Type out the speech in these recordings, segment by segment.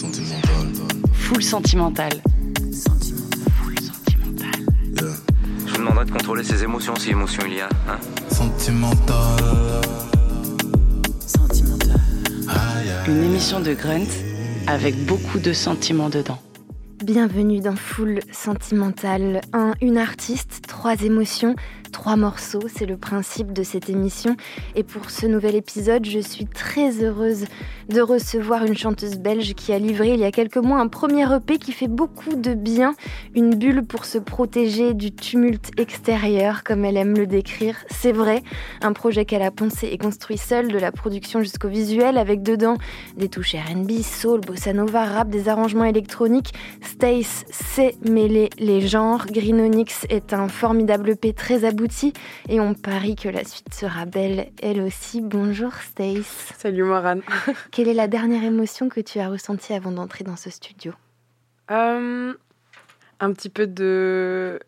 Sentimental. Full sentimental. Full sentimental. Yeah. Je vous demanderai de contrôler ses émotions si émotion il y a. Hein Sentimental. Aïe, aïe. Une émission de Grunt avec beaucoup de sentiments dedans. Bienvenue dans Full Sentimental. Un, une artiste, trois émotions, trois morceaux, c'est le principe de cette émission. Et pour ce nouvel épisode, je suis très heureuse de recevoir une chanteuse belge qui a livré il y a quelques mois un premier EP qui fait beaucoup de bien. Une bulle pour se protéger du tumulte extérieur, comme elle aime le décrire. C'est vrai, un projet qu'elle a pensé et construit seule, de la production jusqu'au visuel, avec dedans des touches RB, soul, bossa nova, rap, des arrangements électroniques. Stace sait mêler les genres. Green Onyx est un formidable EP très abouti et on parie que la suite sera belle elle aussi. Bonjour Stace. Salut Morane. Quelle est la dernière émotion que tu as ressentie avant d'entrer dans ce studio? Euh, un petit peu de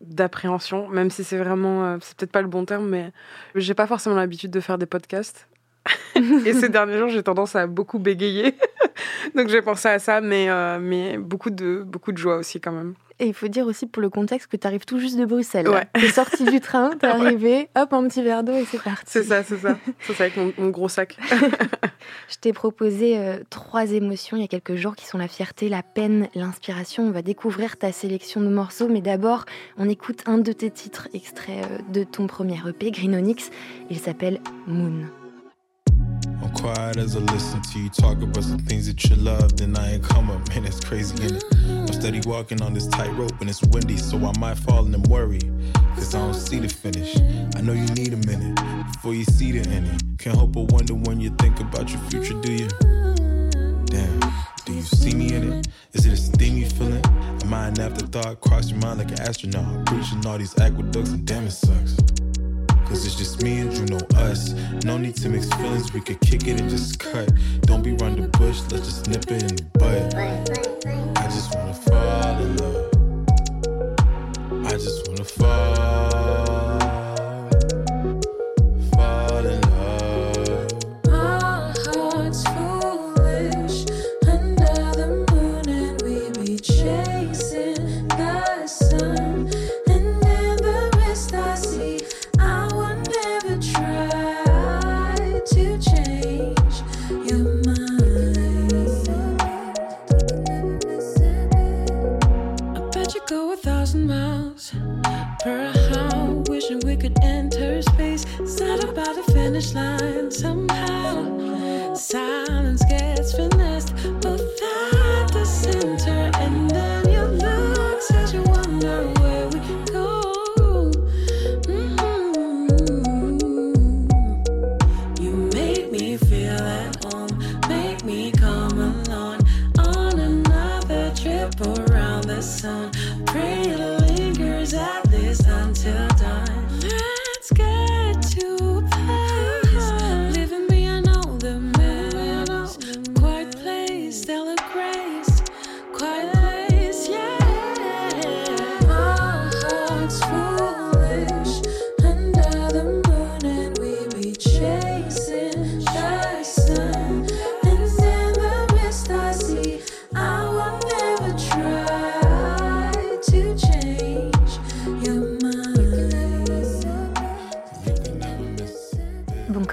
d'appréhension, même si c'est vraiment, euh, c'est peut-être pas le bon terme, mais j'ai pas forcément l'habitude de faire des podcasts. Et ces derniers jours, j'ai tendance à beaucoup bégayer. Donc j'ai pensé à ça, mais, euh, mais beaucoup, de, beaucoup de joie aussi quand même. Et il faut dire aussi pour le contexte que tu arrives tout juste de Bruxelles. Ouais. Tu es sorti du train, tu es arrivé, hop, un petit verre d'eau et c'est parti. C'est ça, c'est ça. Ça, c'est avec mon, mon gros sac. Je t'ai proposé euh, trois émotions il y a quelques jours qui sont la fierté, la peine, l'inspiration. On va découvrir ta sélection de morceaux, mais d'abord, on écoute un de tes titres extraits euh, de ton premier EP, Green Onyx. Il s'appelle Moon. I'm quiet as I listen to you talk about some things that you love. Then I ain't come up, man, that's crazy, is I'm steady walking on this tightrope and it's windy, so I might fall and worry. Cause I don't see the finish. I know you need a minute before you see the ending. Can't help but wonder when you think about your future, do you? Damn, do you see me in it? Is it a steam you feeling? Am I an afterthought? Cross your mind like an astronaut. Breaching all these aqueducts and damn it sucks. Cause it's just me and you know us. No need to mix feelings, we could kick it and just cut. Don't be run the bush, let's just nip it in the bud. I just wanna fall in love. I just wanna fall.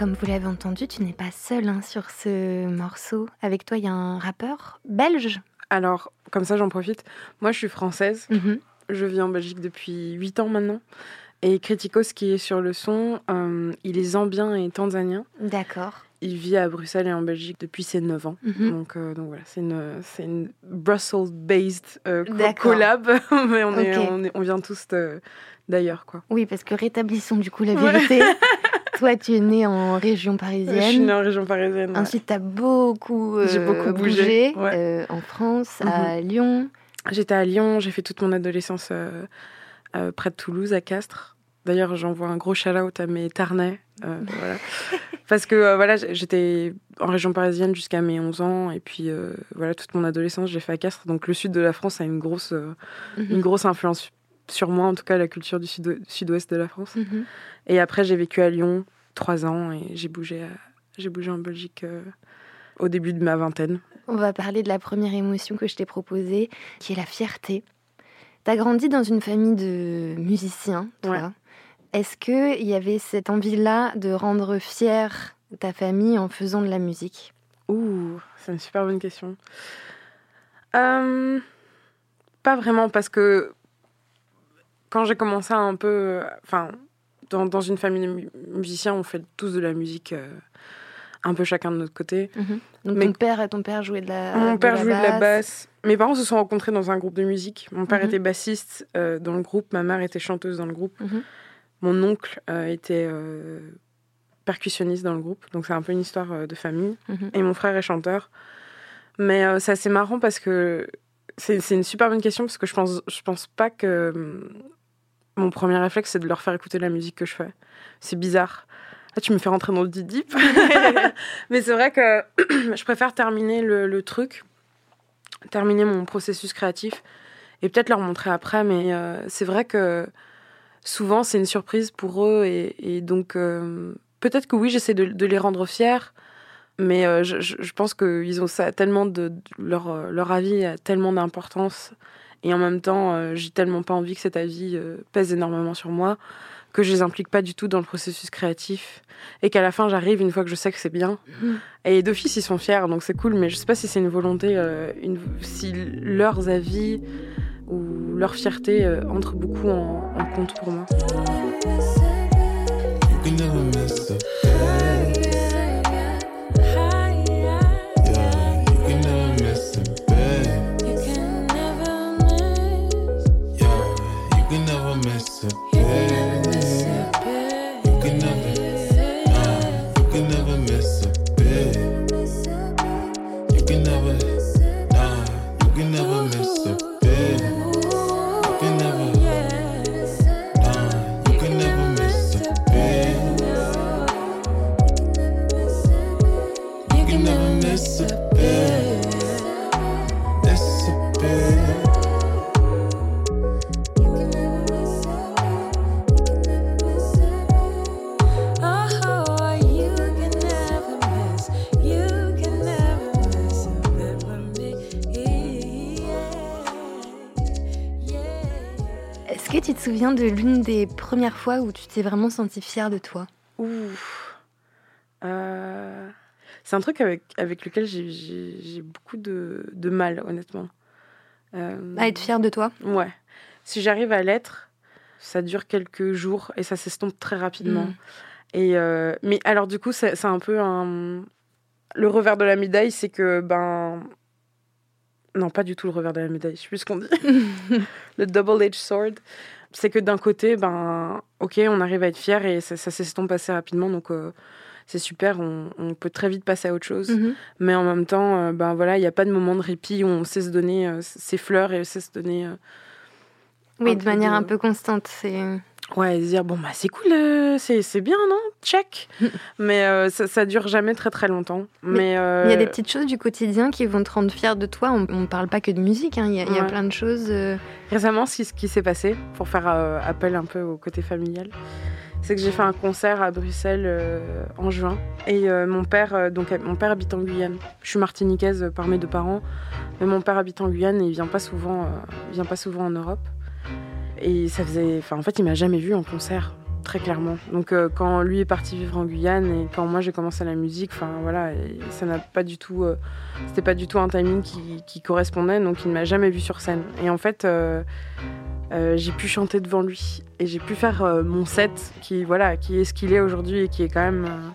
Comme vous l'avez entendu, tu n'es pas seule hein, sur ce morceau. Avec toi, il y a un rappeur belge. Alors, comme ça, j'en profite. Moi, je suis française. Mhm. Je vis en Belgique depuis 8 ans maintenant. Et Criticos, qui est sur le son, euh, il est zambien et tanzanien. D'accord. Il vit à Bruxelles et en Belgique depuis ses 9 ans. Mhm. Donc, euh, donc voilà, c'est une, c'est une Brussels-based euh, collab, mais on, est, on, est- on vient tous d'ailleurs. quoi. Oui, parce que rétablissons du coup la Ouais. vérité. Toi, tu es née en région Je suis parisienne. née en région parisienne. ouais. Ensuite, tu as beaucoup, J'ai beaucoup bougé, ouais. en France, à Lyon. J'étais à Lyon, j'ai fait toute mon adolescence euh, euh, près de Toulouse, à Castres. D'ailleurs, j'envoie un gros shout-out à mes Tarnais. euh, voilà. Parce que voilà, j'étais en région parisienne jusqu'à mes 11 ans. Et puis voilà, toute mon adolescence, j'ai fait à Castres. Donc le sud de la France a une grosse, Mhm. une grosse influence sur moi, en tout cas la culture du sud- sud-ouest de la France. Mhm. Et après, j'ai vécu à Lyon trois ans et j'ai bougé, à- bougé en Belgique au début de ma vingtaine. On va parler de la première émotion que je t'ai proposée, qui est la fierté. T'as grandi dans une famille de musiciens, toi. Ouais. Est-ce qu'il y avait cette envie-là de rendre fière ta famille en faisant de la musique? Ouh, c'est une super bonne question. Euh, pas vraiment, parce que quand j'ai commencé à un peu. Enfin, dans, dans une famille de mu- musiciens, on fait tous de la musique euh, un peu chacun de notre côté. Donc Mais- ton père, ton père jouait de la Mon père jouait de la basse. Mes parents se sont rencontrés dans un groupe de musique. Mon père Mhm. était bassiste euh, dans le groupe, ma mère était chanteuse dans le groupe. Mhm. Mon oncle euh, était euh, percussionniste dans le groupe. Donc c'est un peu une histoire de famille. Mhm. Et mon frère est chanteur. Mais euh, c'est assez marrant parce que c'est c'est une super bonne question parce que je pense, je pense pas que hum, mon premier réflexe c'est de leur faire écouter la musique que je fais. C'est bizarre. Là, tu me fais rentrer dans le deep deep. Mais c'est vrai que je préfère terminer le, le truc, terminer mon processus créatif et peut-être leur montrer après. Mais euh, c'est vrai que souvent c'est une surprise pour eux et, et donc euh, peut-être que oui, j'essaie de, de les rendre fiers. Mais euh, je, je- pense qu'ils ont ça tellement de, de- leur, leur avis a tellement d'importance et en même temps j'ai tellement pas envie que cet avis pèse énormément sur moi que je les implique pas du tout dans le processus créatif et qu'à la fin j'arrive une fois que je sais que c'est bien Mhm. et d'office ils sont fiers donc c'est cool mais je sais pas si c'est une volonté euh, une, si leurs avis ou leur fierté euh, entrent beaucoup en, en compte pour moi te souviens de l'une des premières fois où tu t'es vraiment sentie fière de toi? Euh, C'est un truc avec, avec lequel j'ai- beaucoup de, de mal, honnêtement. Euh, À être fière de toi Ouais. Si j'arrive à l'être, ça dure quelques jours et ça s'estompe très rapidement. Mm. Et euh, mais alors du coup, c'est c'est un peu un le revers de la médaille, c'est que ben non, pas du tout le revers de la médaille. Je sais plus ce qu'on dit. le double-edged sword, c'est que d'un côté, ben ok, on arrive à être fier et ça, ça s'estompe assez rapidement, donc euh, c'est super. On, on peut très vite passer à autre chose. Mhm. Mais en même temps, euh, ben voilà, il n'y a pas de moment de répit où on sait se donner euh, ses fleurs et sait se donner. euh, Oui, de manière de- un peu constante. C'est Ouais, et se dire, bon, bah c'est cool, euh, c'est c'est bien, non? Check Mais euh, ça, ça dure jamais très très longtemps. Mais, euh, Il y a des petites choses du quotidien qui vont te rendre fière de toi. On ne parle pas que de musique, hein. il, y a, il y a plein de choses. euh, Récemment, ce qui, ce qui s'est passé, pour faire euh, appel un peu au côté familial, c'est que j'ai fait un concert à Bruxelles euh, en juin. Et euh, mon père, euh, donc mon père habite en Guyane. Je suis martiniquaise par mes deux parents, mais mon père habite en Guyane et il vient pas souvent, vient pas souvent en Europe. Et ça faisait, en fait, il m'a jamais vu en concert, très clairement. Donc quand lui est parti vivre en Guyane et quand moi j'ai commencé la musique, enfin voilà, ça n'a pas du tout, c'était pas du tout un timing qui, qui correspondait, donc il ne m'a jamais vu sur scène. Et en fait. Euh, j'ai pu chanter devant lui et j'ai pu faire euh, mon set qui voilà qui est ce qu'il est aujourd'hui et qui est quand même euh,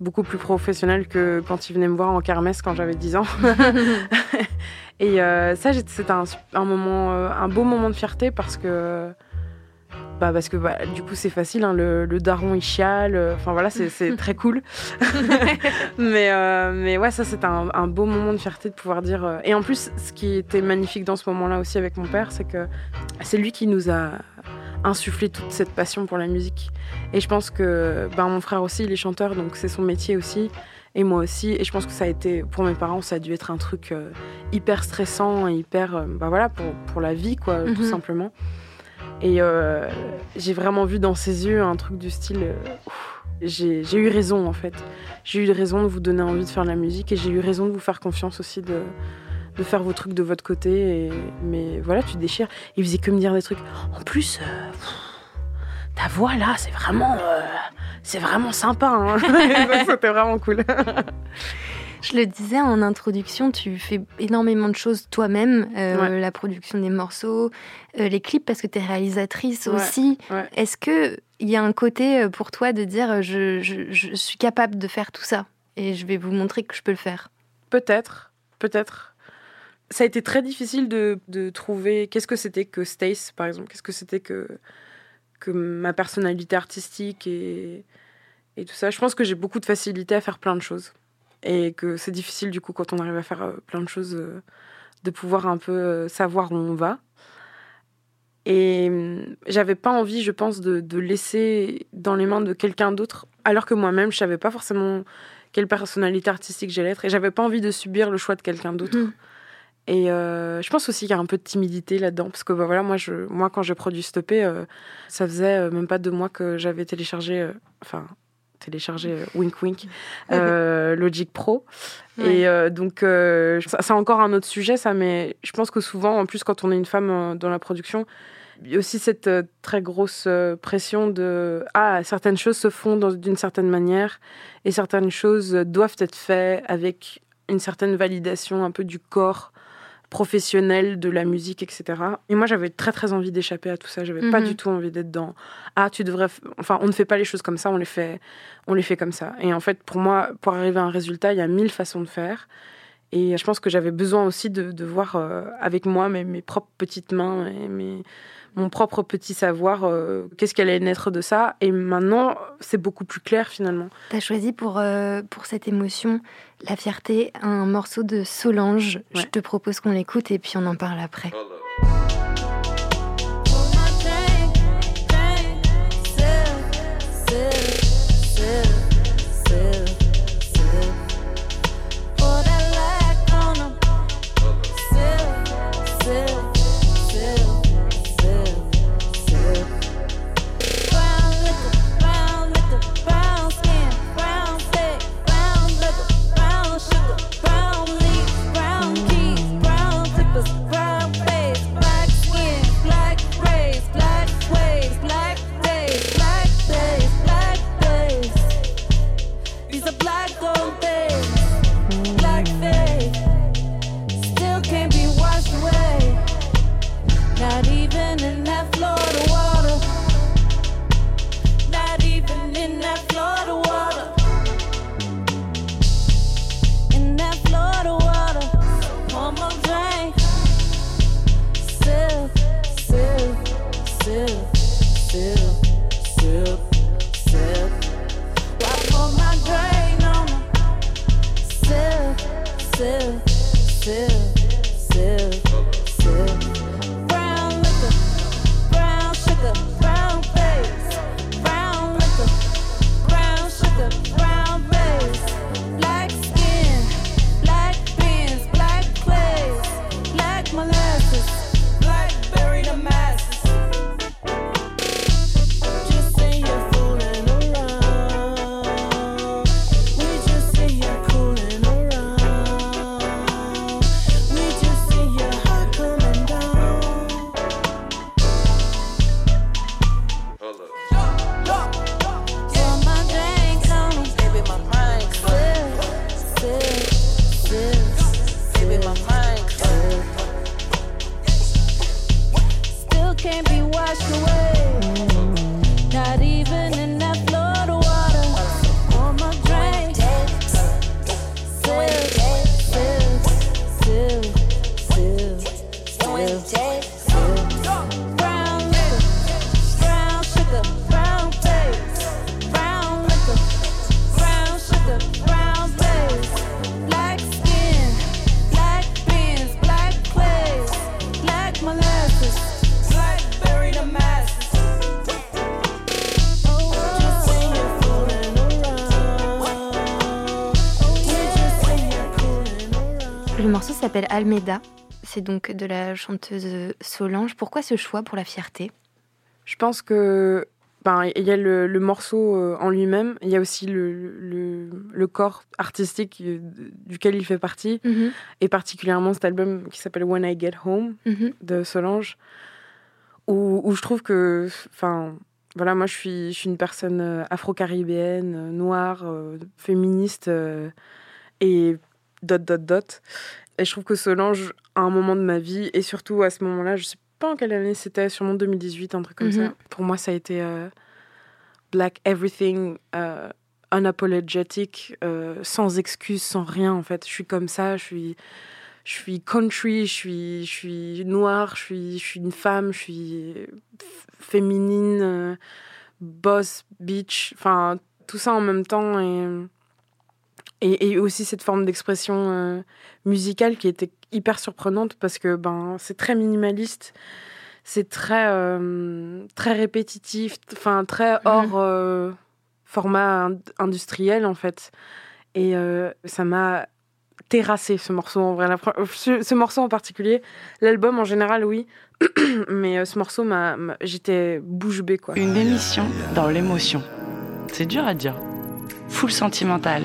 beaucoup plus professionnel que quand il venait me voir en kermesse quand j'avais 10 ans. Et ça c'était un, un moment un beau moment de fierté parce que bah parce que bah, du coup c'est facile hein, le, le daron il chiale euh, enfin voilà c'est c'est très cool mais euh, mais ouais ça c'était un, un beau moment de fierté de pouvoir dire euh, et en plus ce qui était magnifique dans ce moment là aussi avec mon père c'est que c'est lui qui nous a insufflé toute cette passion pour la musique. Et je pense que ben, mon frère aussi, il est chanteur, donc c'est son métier aussi, et moi aussi. Et je pense que ça a été, pour mes parents, ça a dû être un truc hyper stressant et hyper, ben voilà, pour, pour la vie, quoi, tout Mhm. simplement. Et euh, j'ai vraiment vu dans ses yeux un truc du style, euh, j'ai eu raison en fait. J'ai eu raison de vous donner envie de faire de la musique et j'ai eu raison de vous faire confiance aussi de, de faire vos trucs de votre côté. Mais voilà, tu déchires. Il faisait que me dire des trucs. En plus, euh, ta voix là, c'est vraiment, c'est vraiment sympa. hein. C'était vraiment cool. Je le disais en introduction, tu fais énormément de choses toi-même, euh, Ouais. la production des morceaux, euh, les clips parce que tu es réalisatrice Ouais, aussi. ouais. Est-ce que il y a un côté euh, pour toi de dire je, je- je suis capable de faire tout ça et je vais vous montrer que je peux le faire? Peut-être, peut-être. Ça a été très difficile de, de trouver qu'est-ce que c'était que Stace, par exemple. Qu'est-ce que c'était que, que ma personnalité artistique et, et tout ça. Je pense que j'ai beaucoup de facilité à faire plein de choses. Et que c'est difficile, du coup, quand on arrive à faire euh, plein de choses, euh, de pouvoir un peu euh, savoir où on va. Et hum, j'avais pas envie, je pense, de, de laisser dans les mains de quelqu'un d'autre, alors que moi-même, je savais pas forcément quelle personnalité artistique j'allais être. Et j'avais pas envie de subir le choix de quelqu'un d'autre. Mhm. Et euh, je pense aussi qu'il y a un peu de timidité là-dedans. Parce que bah, voilà, moi, je, moi quand j'ai produit Stoppé, euh, ça faisait même pas deux mois que j'avais téléchargé, euh, enfin, téléchargé euh, Wink Wink, euh, Logic Pro. Ouais. Et euh, donc, ça- c'est encore un autre sujet, ça, mais je pense que souvent, en plus, quand on est une femme dans la production, il y a aussi cette très grosse pression de ah certaines choses se font dans- d'une certaine manière et certaines choses doivent être faites avec une certaine validation un peu du corps professionnel de la musique etc et moi j'avais très très envie d'échapper à tout ça. J'avais pas Mhm. du tout envie d'être dans ah tu devrais enfin on ne fait pas les choses comme ça on les fait on les fait comme ça. Et en fait pour moi pour arriver à un résultat il y a mille façons de faire. Et je pense que j'avais besoin aussi de, de voir euh, avec moi mes, mes propres petites mains et mes, mon propre petit savoir euh, qu'est-ce qui allait naître de ça. Et maintenant, c'est beaucoup plus clair finalement. Tu as choisi pour, euh, pour cette émotion, la fierté, un morceau de Solange. Je te propose qu'on l'écoute et puis on en parle après. Brown s'appelle Almeida. C'est donc de la chanteuse Solange. Pourquoi ce choix pour la fierté? Je pense que ben, il y a le, le morceau euh, en lui-même, il y a aussi le, le, le corps artistique euh, duquel il fait partie, Mhm, et particulièrement cet album qui s'appelle When I Get Home mhm. de Solange, où, où je trouve que, enfin, voilà, moi je suis, je suis une personne euh, afro-caribéenne, noire, euh, féministe, euh, et dot, dot, dot. Et je trouve que Solange, à un moment de ma vie, et surtout à ce moment-là, je sais pas en quelle année c'était, sûrement 2018, un truc comme Mhm. ça. Pour moi, ça a été euh, Black Everything, euh, unapologetic, euh, sans excuse, sans rien en fait. Je suis comme ça, je suis, je suis country, je suis, je suis noire, je suis, je suis une femme, je suis féminine, boss, bitch, enfin tout ça en même temps et, et, et aussi cette forme d'expression euh, musicale qui était hyper surprenante parce que ben c'est très minimaliste, c'est très euh, très répétitif, enfin très hors euh, format ind- industriel en fait et euh, ça m'a terrassé ce morceau en vrai La ce, ce morceau en particulier l'album en général oui mais euh, ce morceau m'a j'étais bouche bée quoi Une émission dans l'émotion. C'est dur à dire. Full sentimental.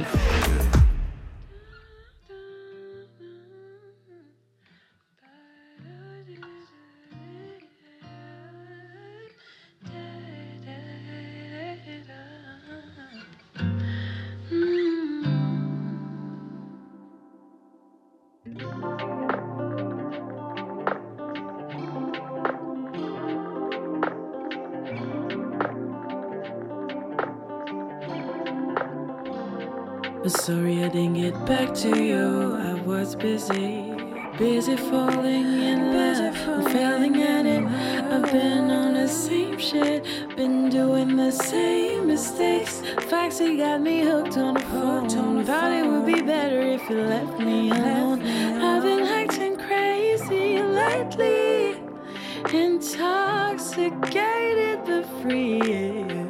Sorry I didn't get back to you. I was busy, busy falling in love, and failing at it. I've been on the same shit, been doing the same mistakes. Facts you got me hooked on the phone. Thought it would be better if you left me alone. I've been acting crazy lately, intoxicated but free.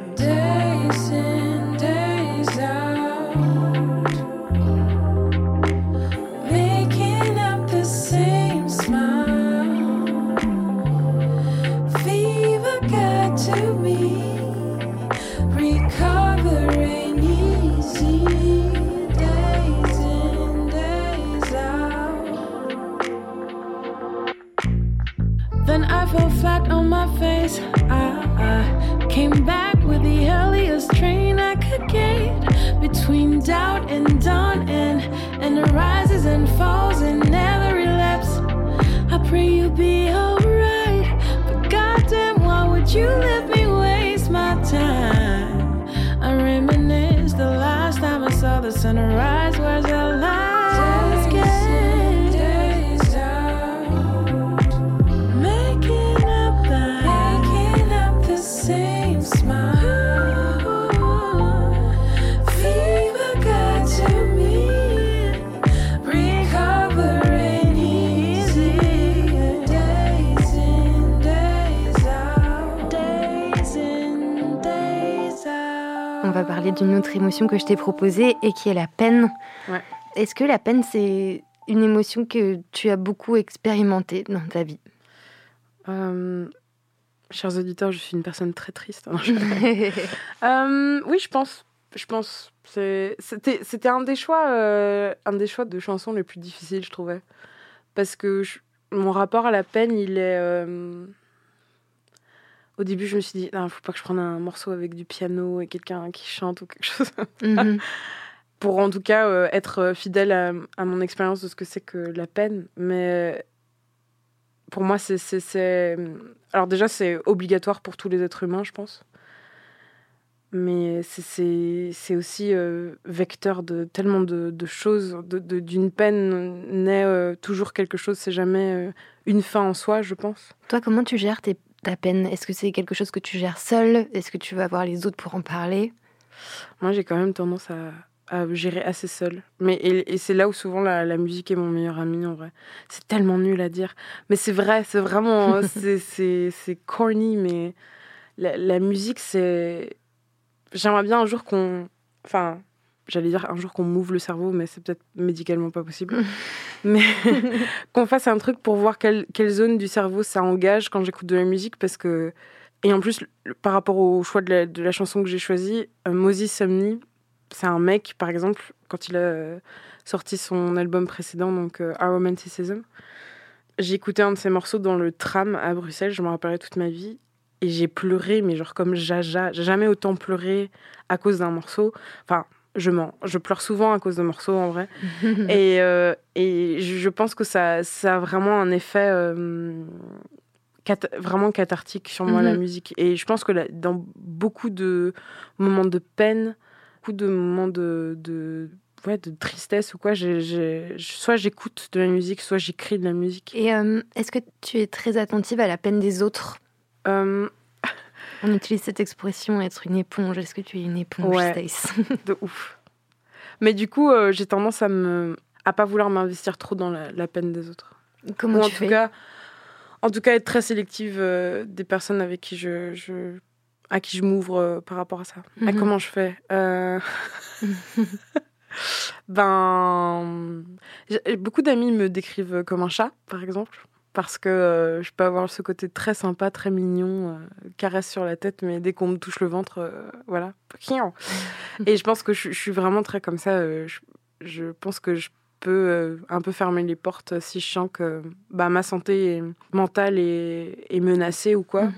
Between doubt and dawn and and the rises and falls and never relapse. I pray you'll be alright, but goddamn, why would you let me waste my time? I reminisce the last time I saw the sunrise was a autre émotion que je t'ai proposée et qui est la peine. Ouais. Est-ce que la peine, c'est une émotion que tu as beaucoup expérimentée dans ta vie? Euh, chers auditeurs je suis une personne très triste je- Euh, oui, je pense. Je pense. C'était, c'était un des choix, euh, un des choix de chansons les plus difficiles, je trouvais, parce que je- mon rapport à la peine, il est. euh, Au début, je me suis dit, il faut pas que je prenne un morceau avec du piano et quelqu'un qui chante ou quelque chose, Mhm. pour en tout cas euh, être fidèle à, à mon expérience de ce que c'est que la peine. Mais pour moi, c'est, c'est, c'est- alors déjà, c'est obligatoire pour tous les êtres humains, je pense. Mais c'est, aussi euh, vecteur de tellement de, de choses. De, de- d'une peine naît euh, toujours quelque chose. C'est jamais euh, une fin en soi, je pense. Toi, comment tu gères tes- ta peine Est-ce que c'est quelque chose que tu gères seul Est-ce que tu vas voir les autres pour en parler? Moi, j'ai quand même tendance à, à gérer assez seul. Mais, et, et c'est là où souvent la, la musique est mon meilleur ami, en vrai. C'est tellement nul à dire. Mais c'est vrai, c'est vraiment... c'est, c'est, c'est corny, mais la, la musique, c'est... J'aimerais bien un jour qu'on... Enfin, j'allais dire un jour qu'on m'ouvre le cerveau, mais c'est peut-être médicalement pas possible. mais qu'on fasse un truc pour voir quelle, quelle zone du cerveau ça engage quand j'écoute de la musique, parce que Et en plus, par rapport au choix de la, de la chanson que j'ai choisie, euh, Moses Sumney, c'est un mec, par exemple, quand il a euh, sorti son album précédent, donc euh, Our Romanticism, j'ai écouté un de ses morceaux dans le tram à Bruxelles, je me rappellerai toute ma vie, et j'ai pleuré, mais genre comme Jaja. J'ai jamais autant pleuré à cause d'un morceau. Enfin, je mens. Je pleure souvent à cause de morceaux, en vrai. et, euh, et je pense que ça, ça a vraiment un effet euh, cat- vraiment cathartique sur moi, la Mhm. musique. Et je pense que la- dans beaucoup de moments de peine, beaucoup de moments de, de, ouais, de tristesse ou quoi, soit j'écoute de la musique, soit j'écris de la musique. Et euh, est-ce que tu es très attentive à la peine des autres? On utilise cette expression être une éponge. Est-ce que tu es une éponge, Ouais. Stace de ouf. Mais du coup, euh, j'ai tendance à me à pas vouloir m'investir trop dans la, la peine des autres. Comment Ou en tu tout fais cas, en tout cas, être très sélective euh, des personnes avec qui je, je à qui je m'ouvre euh, par rapport à ça. À Mhm. comment je fais Ben, beaucoup d'amis me décrivent comme un chat, par exemple, parce que euh, je peux avoir ce côté très sympa, très mignon, euh, caresse sur la tête, mais dès qu'on me touche le ventre, euh, voilà. Et je pense que je, je suis vraiment très comme ça. euh, je, je pense que je peux euh, un peu fermer les portes si je sens que bah, ma santé mentale est, est menacée ou quoi.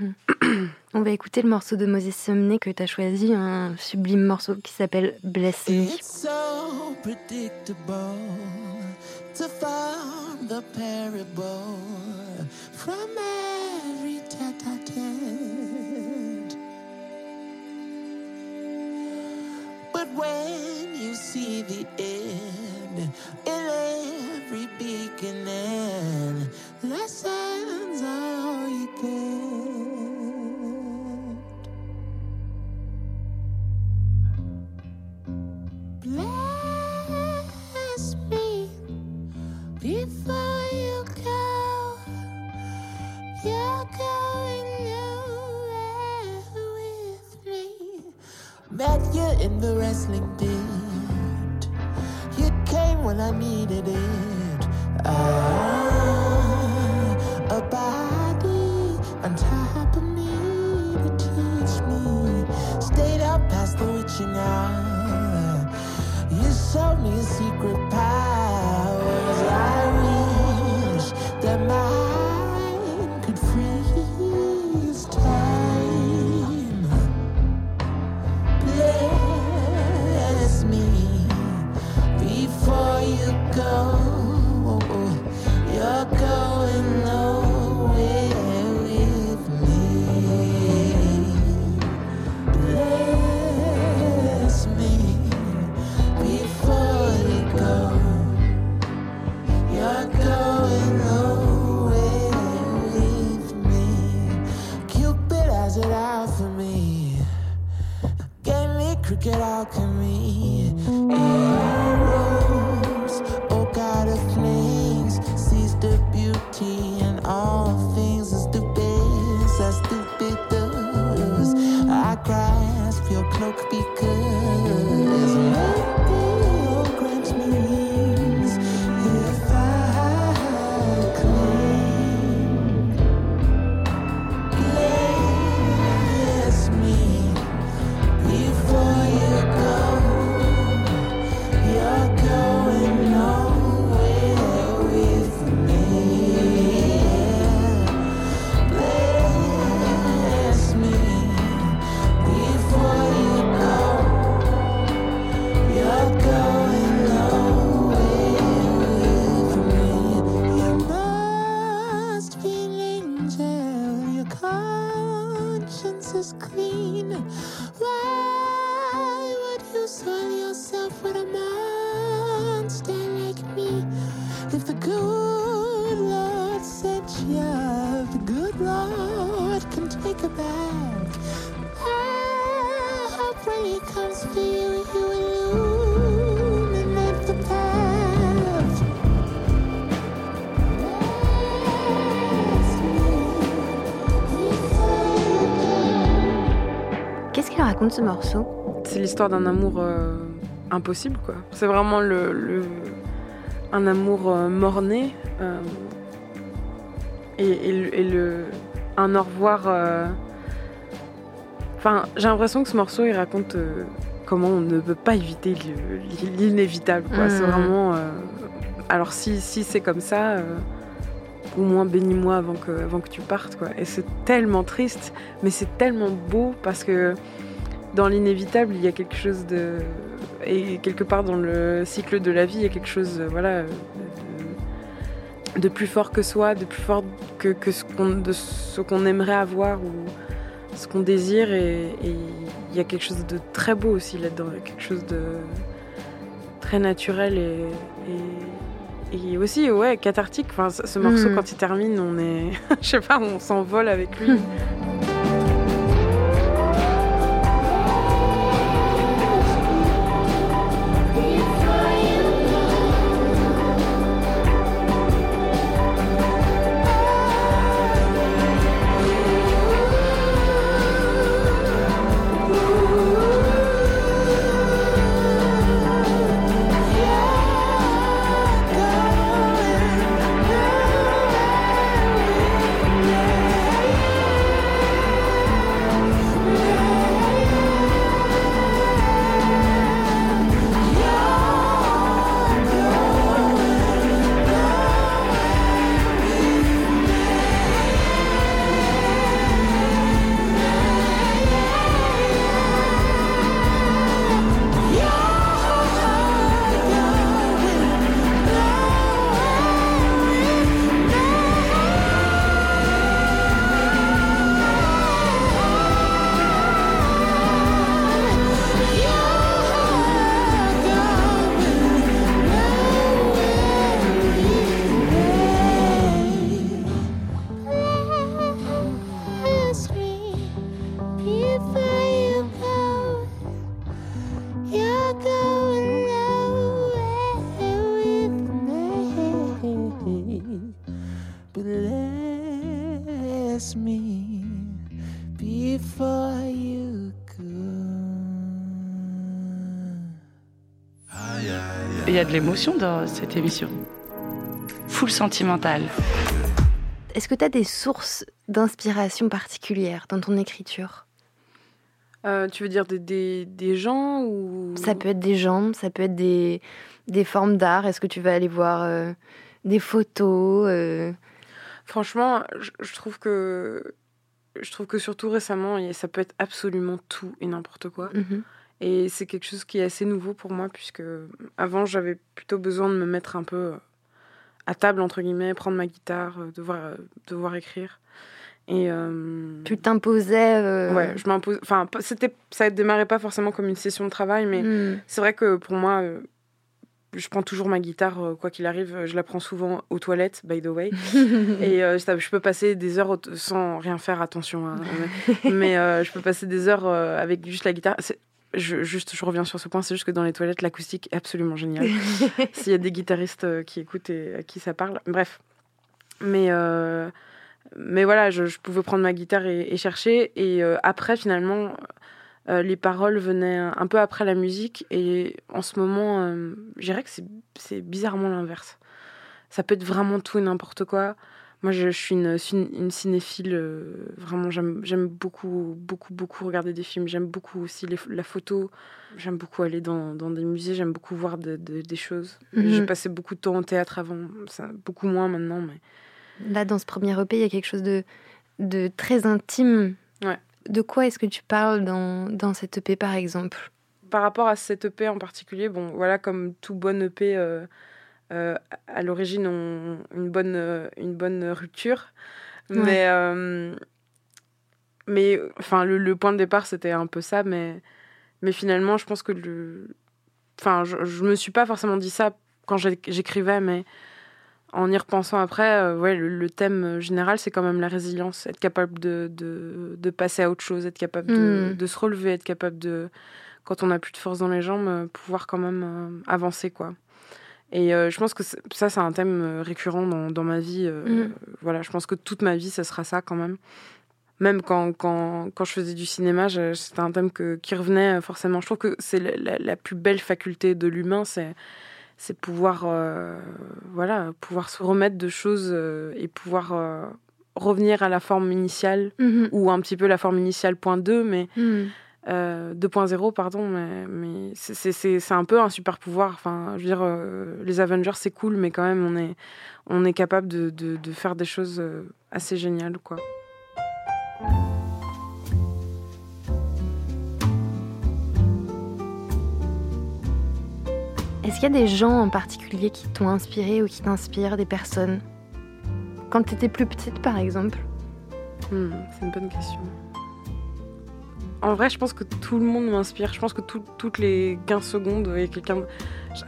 Mhm. On va écouter le morceau de Moses Sumney que tu as choisi, un sublime morceau qui s'appelle Bless Me. It's so predictable to find the parable from every tete-a-tete. But when you see the end raconte ce morceau C'est l'histoire d'un amour euh, impossible, quoi. C'est vraiment le, le- un amour euh, mort-né. euh, et, et le, et le- un au revoir euh, Enfin, j'ai l'impression que ce morceau, il raconte comment on ne peut pas éviter le- l'inévitable. quoi. C'est Mhm. vraiment. alors, si, si c'est comme ça, au moins bénis-moi avant que, avant que tu partes. Quoi. Et c'est tellement triste, mais c'est tellement beau parce que dans l'inévitable, il y a quelque chose de. Et quelque part dans le cycle de la vie, il y a quelque chose, euh, voilà. euh, de, de plus fort que soi, de plus fort que, que ce qu'on aimerait avoir ou ce qu'on désire et et il y a quelque chose de très beau aussi là-dedans, quelque chose de très naturel et, et, et aussi ouais cathartique. Enfin, ce ce morceau Mhm. quand il termine, on est, je sais pas, on s'envole avec lui. de l'émotion dans cette émission. Full sentimentale. Est-ce que tu as des sources d'inspiration particulières dans ton écriture? Euh, tu veux dire des, des, des gens ou Ça peut être des gens, ça peut être des, des formes d'art. Est-ce que tu vas aller voir euh, des photos euh, Franchement, je, je trouve que je trouve que surtout récemment, ça peut être absolument tout et n'importe quoi. mhm. Et c'est quelque chose qui est assez nouveau pour moi, puisque avant, j'avais plutôt besoin de me mettre un peu à table, entre guillemets, prendre ma guitare, euh, devoir, euh, devoir écrire. Et. euh, Tu t'imposais. euh, Ouais, je m'impose. Enfin, c'était, ça démarrait pas forcément comme une session de travail, mais hmm. c'est vrai que pour moi, euh, je prends toujours ma guitare, euh, quoi qu'il arrive. Je la prends souvent aux toilettes, by the way. Et euh, je peux passer des heures sans rien faire, attention. hein, mais euh, je peux passer des heures euh, avec juste la guitare. Je, juste, je reviens sur ce point, c'est juste que dans les toilettes, l'acoustique est absolument géniale. S'il y a des guitaristes euh, qui écoutent et à qui ça parle. Bref. Mais, euh, mais voilà, je, je pouvais prendre ma guitare et, et chercher. Et euh, après, finalement, euh, les paroles venaient un peu après la musique. Et en ce moment, je dirais que c'est- c'est bizarrement l'inverse. Ça peut être vraiment tout et n'importe quoi. Moi, je, je suis une, cin- une cinéphile. euh, vraiment, j'aime beaucoup, beaucoup, beaucoup regarder des films. J'aime beaucoup aussi les- la photo. J'aime beaucoup aller dans, dans des musées. J'aime beaucoup voir de- de- des choses. Mhm. J'ai passé beaucoup de temps au théâtre avant. Ça, beaucoup moins maintenant, mais Là, dans ce premier EP, il y a quelque chose de, de très intime. Ouais. De quoi est-ce que tu parles dans, dans cet EP, par exemple? Par rapport à cette EP en particulier, bon, voilà, comme tout bon EP, euh, à l'origine, ont une bonne, euh, une bonne rupture. Ouais. Mais, euh, mais enfin, le, le point de départ, c'était un peu ça. Mais, mais finalement, je pense que le. Enfin, je, je me suis pas forcément dit ça quand j'écrivais, mais en y repensant après, euh, ouais, le, le thème général, c'est quand même la résilience. Être capable de, de, de passer à autre chose, être capable de, Mm. de se relever, être capable de. Quand on n'a plus de force dans les jambes, euh, pouvoir quand même euh, avancer, quoi. Et euh, je pense que ça, c'est un thème euh, récurrent dans, dans ma vie. euh, Mm. Voilà, je pense que toute ma vie, ça sera ça quand même. Même quand, quand, quand je faisais du cinéma, c'était un thème que, qui revenait forcément. Je trouve que c'est la, la- la plus belle faculté de l'humain, c'est c'est pouvoir, euh, voilà, pouvoir se remettre de choses et pouvoir revenir à la forme initiale Mhm. ou un petit peu la forme initiale point 2, mais Mhm. Euh, 2.0, pardon, mais, mais c'est- un peu un super pouvoir. Enfin, je veux dire, euh, les Avengers, c'est cool, mais quand même, on est, on est capable de, de, de faire des choses euh, assez géniales, quoi. Est-ce qu'il y a des gens en particulier qui t'ont inspiré ou qui t'inspirent, des personnes? Quand tu étais plus petite, par exemple? Hmm, c'est une bonne question. En vrai, je pense que tout le monde m'inspire. Je pense que tout- toutes les 15 secondes, il y a quelqu'un.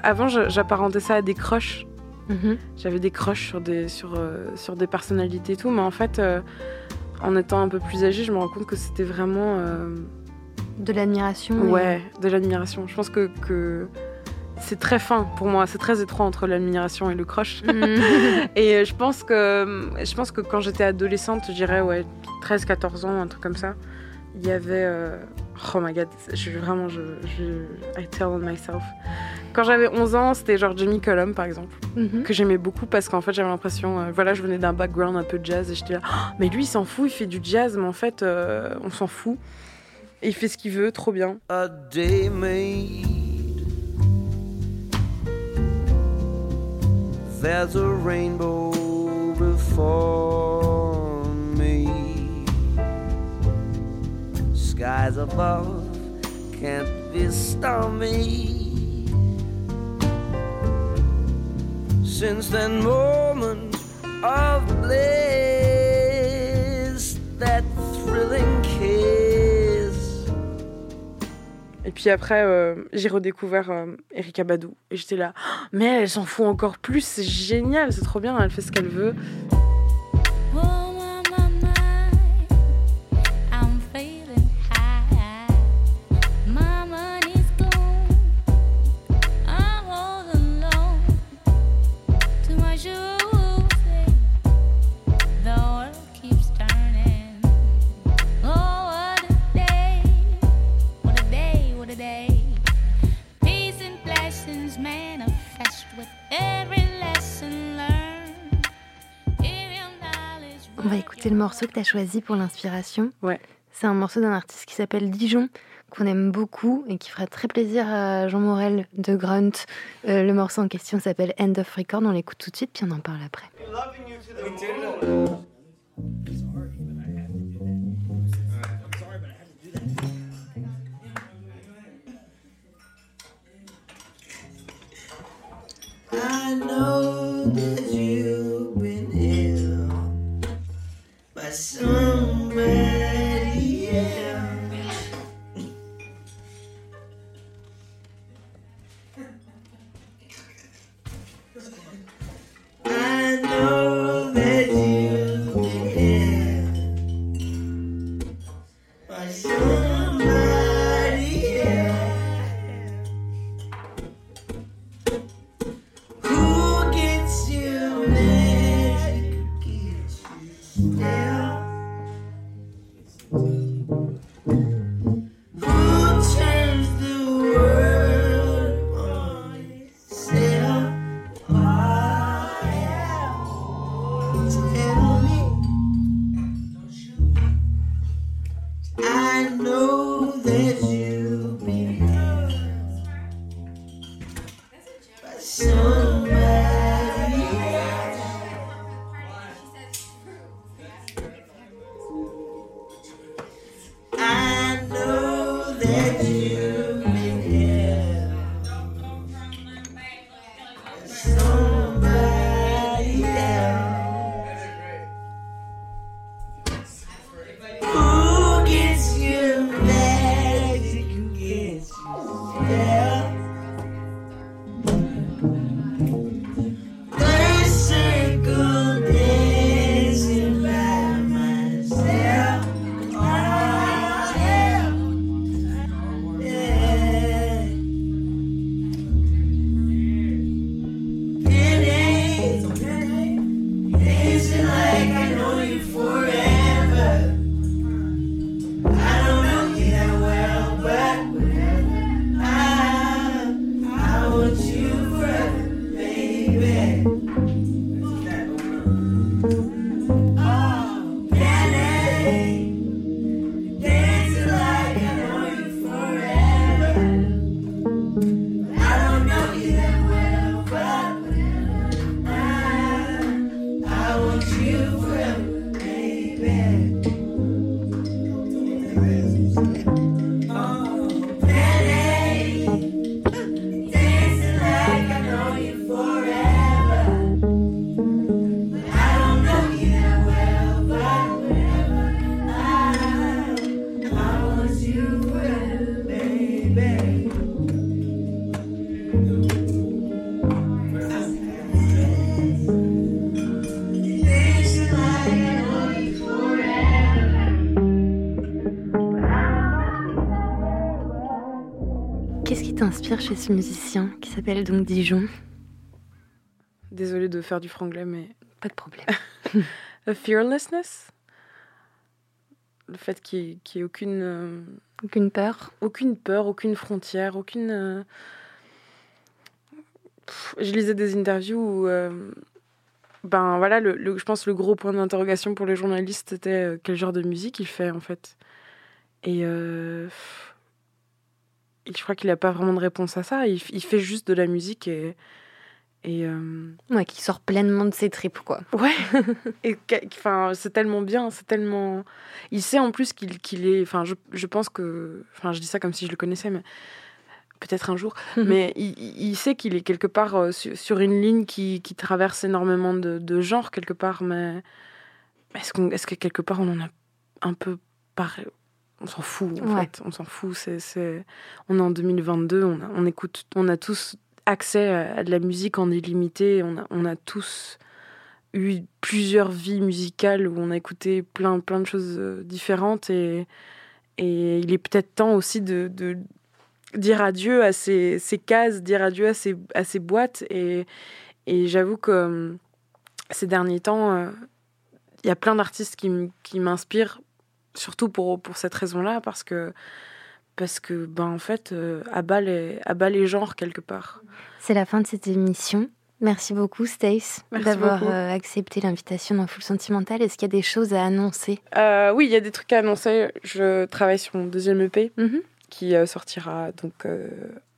Avant, j'apparentais ça à des crushs. Mhm. J'avais des crushs sur des, sur, euh, sur des personnalités et tout, mais en fait, euh, en étant un peu plus âgée, je me rends compte que c'était vraiment. euh, De l'admiration et- Ouais, de l'admiration. Je pense que, que c'est très fin pour moi, c'est très étroit entre l'admiration et le crush. Mhm. et euh, je pense que je pense que quand j'étais adolescente, je dirais ouais, 13 14 ans, un truc comme ça, il y avait euh, oh my god, je vraiment je, je I tell on myself. Quand j'avais 11 ans, c'était genre Jamie Cullum par exemple, Mhm. que j'aimais beaucoup parce qu'en fait, j'avais l'impression euh, voilà, je venais d'un background un peu de jazz et j'étais là Oh, mais lui il s'en fout, il fait du jazz, mais en fait euh, on s'en fout. Et il fait ce qu'il veut, trop bien. a day made. There's a rainbow before Above can't be. Since of bliss, that thrilling kiss. Et puis après, euh, j'ai redécouvert euh, Erika Badou. Et j'étais là, mais elle s'en fout encore plus, c'est génial, c'est trop bien, elle fait ce qu'elle veut. Morceau que tu as choisi pour l'inspiration. Ouais. C'est un morceau d'un artiste qui s'appelle Dijon, qu'on aime beaucoup et qui fera très plaisir à Jean Morel de Grunt. Euh, le morceau en question s'appelle End of Record. On l'écoute tout de suite, puis on en parle après. I know Tell baby. Chez ce musicien qui s'appelle donc Dijon Désolée de faire du franglais, mais Pas de problème. The fearlessness, le fait qu'il n'y ait aucune, euh, Aucune peur aucune peur, aucune frontière, aucune. euh, pff, Je lisais des interviews où, euh, ben voilà, le, le- je pense le gros point d'interrogation pour les journalistes c'était quel genre de musique il fait en fait. Et, et je crois qu'il n'a pas vraiment de réponse à ça. Il, il fait juste de la musique et. et euh, Ouais, qui sort pleinement de ses tripes, quoi. Ouais. Et enfin, c'est tellement bien, c'est tellement. Il sait en plus qu'il est. Enfin, je, je pense que. Enfin, je dis ça comme si je le connaissais, mais peut-être un jour. mais il, il- sait qu'il est quelque part euh, sur, sur une ligne qui, qui traverse énormément de, de genres quelque part. Mais est-ce qu'on, est-ce que quelque part on en a un peu pareil On s'en fout en Ouais. fait. On s'en fout. C'est, c'est... On est en 2022. On, a- on écoute. On a tous accès à, de la musique en illimité. On a, on a tous eu plusieurs vies musicales où on a écouté plein, plein de choses euh, différentes et, et il est peut-être temps aussi de, de dire adieu à ces, ces cases, dire adieu à ces, à ces boîtes et, et j'avoue que euh, ces derniers temps, euh, il y a plein d'artistes qui m'inspirent, surtout pour, pour cette raison-là, parce que, parce que ben, en fait, euh, abat, les, abat les genres quelque part. C'est la fin de cette émission. Merci beaucoup, Stace, d'avoir euh, accepté l'invitation dans Full Sentimental. Est-ce qu'il y a des choses à annoncer? Euh, oui, il y a des trucs à annoncer. Je travaille sur mon deuxième EP. Mhm. qui euh, sortira donc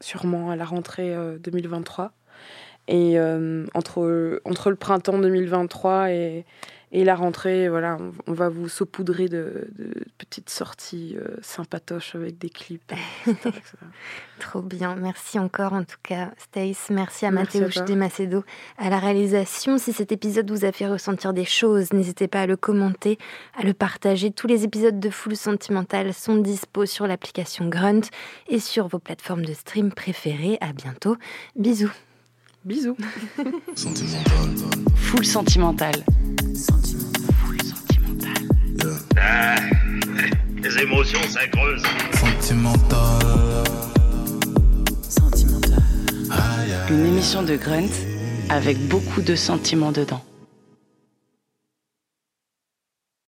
sûrement à la rentrée euh, 2023. Et entre, entre le printemps 2023 et, et la rentrée, voilà, on, on va vous saupoudrer de, de petites sorties euh, sympatoches avec des clips. etc., etc. Trop bien. Merci encore, en tout cas, Stace. Merci à Mathéo Macedo à la réalisation. Si cet épisode vous a fait ressentir des choses, n'hésitez pas à le commenter, à le partager. Tous les épisodes de Full Sentimental sont dispo sur l'application Grunt et sur vos plateformes de stream préférées. À bientôt. Bisous. Bisous. Full sentimental. Les émotions, ça creuse. Sentimental. Une émission de Grunt avec beaucoup de sentiments dedans.